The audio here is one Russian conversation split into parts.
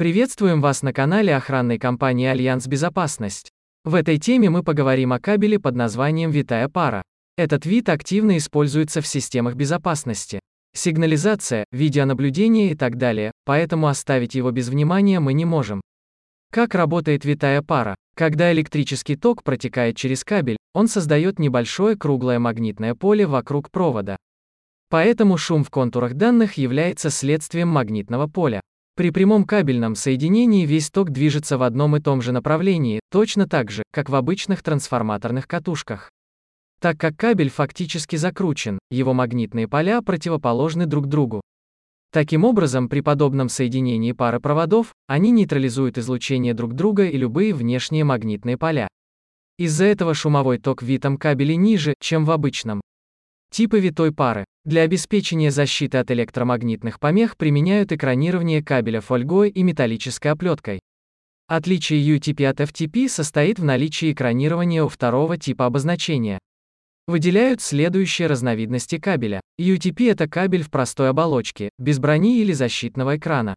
Приветствуем вас на канале охранной компании Альянс Безопасность. В этой теме мы поговорим о кабеле под названием витая пара. Этот вид активно используется в системах безопасности. Сигнализация, видеонаблюдение и так далее, поэтому оставить его без внимания мы не можем. Как работает витая пара? Когда электрический ток протекает через кабель, он создает небольшое круглое магнитное поле вокруг провода. Поэтому шум в контурах данных является следствием магнитного поля. При прямом кабельном соединении весь ток движется в одном и том же направлении, точно так же, как в обычных трансформаторных катушках. Так как кабель фактически закручен, его магнитные поля противоположны друг другу. Таким образом, при подобном соединении пары проводов, они нейтрализуют излучение друг друга и любые внешние магнитные поля. Из-за этого шумовой ток в витом кабеле ниже, чем в обычном. Типы витой пары. Для обеспечения защиты от электромагнитных помех применяют экранирование кабеля фольгой и металлической оплеткой. Отличие UTP от FTP состоит в наличии экранирования у второго типа обозначения. Выделяют следующие разновидности кабеля. UTP – это кабель в простой оболочке, без брони или защитного экрана.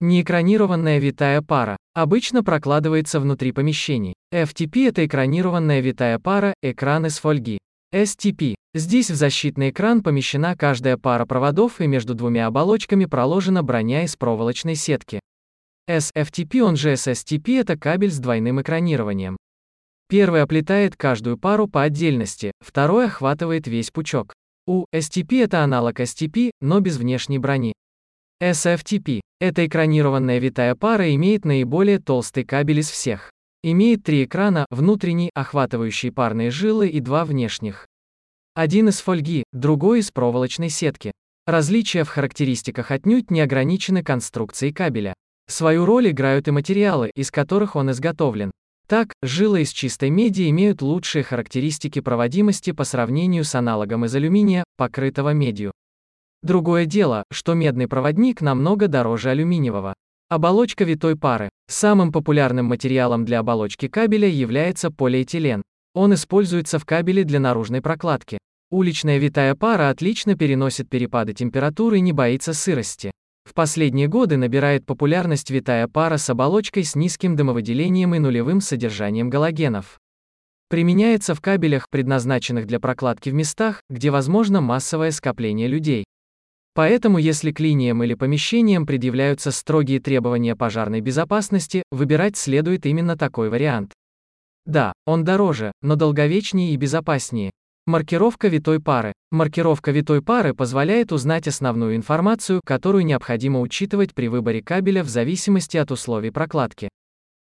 Неэкранированная витая пара. Обычно прокладывается внутри помещений. FTP – это экранированная витая пара, экран из фольги. STP. Здесь в защитный экран помещена каждая пара проводов и между двумя оболочками проложена броня из проволочной сетки. SFTP, он же SSTP, это кабель с двойным экранированием. Первый оплетает каждую пару по отдельности, второй охватывает весь пучок. У STP это аналог STP, но без внешней брони. SFTP. Эта экранированная витая пара имеет наиболее толстый кабель из всех. Имеет три экрана, внутренний, охватывающий парные жилы и два внешних. Один из фольги, другой из проволочной сетки. Различия в характеристиках отнюдь не ограничены конструкцией кабеля. Свою роль играют и материалы, из которых он изготовлен. Так, жилы из чистой меди имеют лучшие характеристики проводимости по сравнению с аналогом из алюминия, покрытого медью. Другое дело, что медный проводник намного дороже алюминиевого. Оболочка витой пары. Самым популярным материалом для оболочки кабеля является полиэтилен. Он используется в кабеле для наружной прокладки. Уличная витая пара отлично переносит перепады температуры и не боится сырости. В последние годы набирает популярность витая пара с оболочкой с низким дымовыделением и нулевым содержанием галогенов. Применяется в кабелях, предназначенных для прокладки в местах, где возможно массовое скопление людей. Поэтому если к линиям или помещениям предъявляются строгие требования пожарной безопасности, выбирать следует именно такой вариант. Да, он дороже, но долговечнее и безопаснее. Маркировка витой пары. Маркировка витой пары позволяет узнать основную информацию, которую необходимо учитывать при выборе кабеля в зависимости от условий прокладки.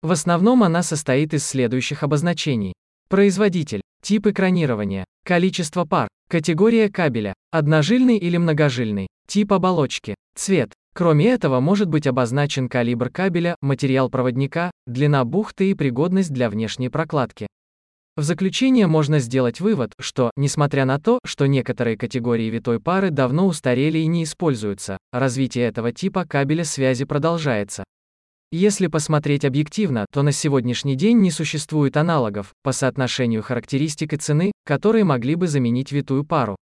В основном она состоит из следующих обозначений. Производитель, тип экранирования, количество пар, категория кабеля, одножильный или многожильный, тип оболочки, цвет. Кроме этого может быть обозначен калибр кабеля, материал проводника, длина бухты и пригодность для внешней прокладки. В заключение можно сделать вывод, что, несмотря на то, что некоторые категории витой пары давно устарели и не используются, развитие этого типа кабеля связи продолжается. Если посмотреть объективно, то на сегодняшний день не существует аналогов, по соотношению характеристик и цены, которые могли бы заменить витую пару.